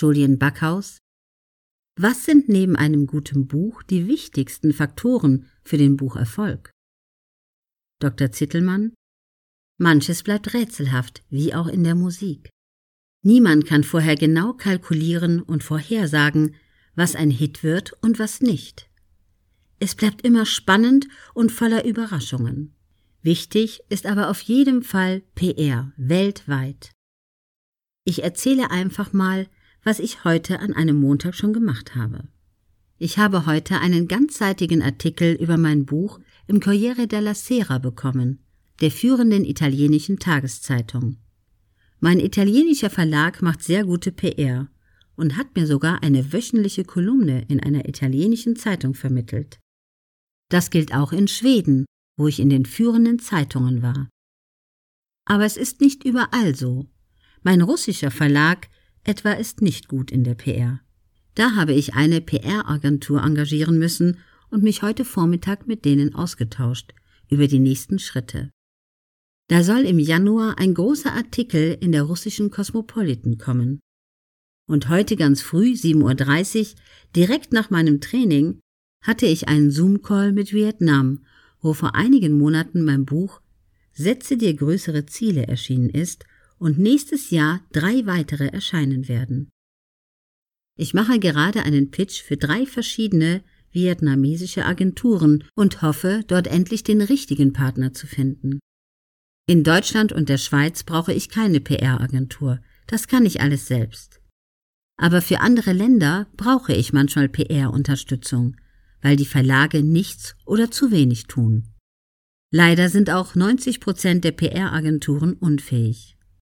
Julian Backhaus Was sind neben einem guten Buch die wichtigsten Faktoren für den Bucherfolg? Dr. Zittelmann Manches bleibt rätselhaft, wie auch in der Musik. Niemand kann vorher genau kalkulieren und vorhersagen, was ein Hit wird und was nicht. Es bleibt immer spannend und voller Überraschungen. Wichtig ist aber auf jeden Fall PR weltweit. Ich erzähle einfach mal, was ich heute an einem Montag schon gemacht habe. Ich habe heute einen ganzseitigen Artikel über mein Buch im Corriere della Sera bekommen, der führenden italienischen Tageszeitung. Mein italienischer Verlag macht sehr gute PR und hat mir sogar eine wöchentliche Kolumne in einer italienischen Zeitung vermittelt. Das gilt auch in Schweden, wo ich in den führenden Zeitungen war. Aber es ist nicht überall so. Mein russischer Verlag etwa ist nicht gut in der PR. Da habe ich eine PR-Agentur engagieren müssen und mich heute Vormittag mit denen ausgetauscht über die nächsten Schritte. Da soll im Januar ein großer Artikel in der russischen Cosmopolitan kommen. Und heute ganz früh, 7.30 Uhr, direkt nach meinem Training, hatte ich einen Zoom-Call mit Vietnam, wo vor einigen Monaten mein Buch Setze dir größere Ziele erschienen ist und nächstes Jahr drei weitere erscheinen werden. Ich mache gerade einen Pitch für drei verschiedene vietnamesische Agenturen und hoffe, dort endlich den richtigen Partner zu finden. In Deutschland und der Schweiz brauche ich keine PR-Agentur, das kann ich alles selbst. Aber für andere Länder brauche ich manchmal PR-Unterstützung, weil die Verlage nichts oder zu wenig tun. Leider sind auch 90 Prozent der PR-Agenturen unfähig.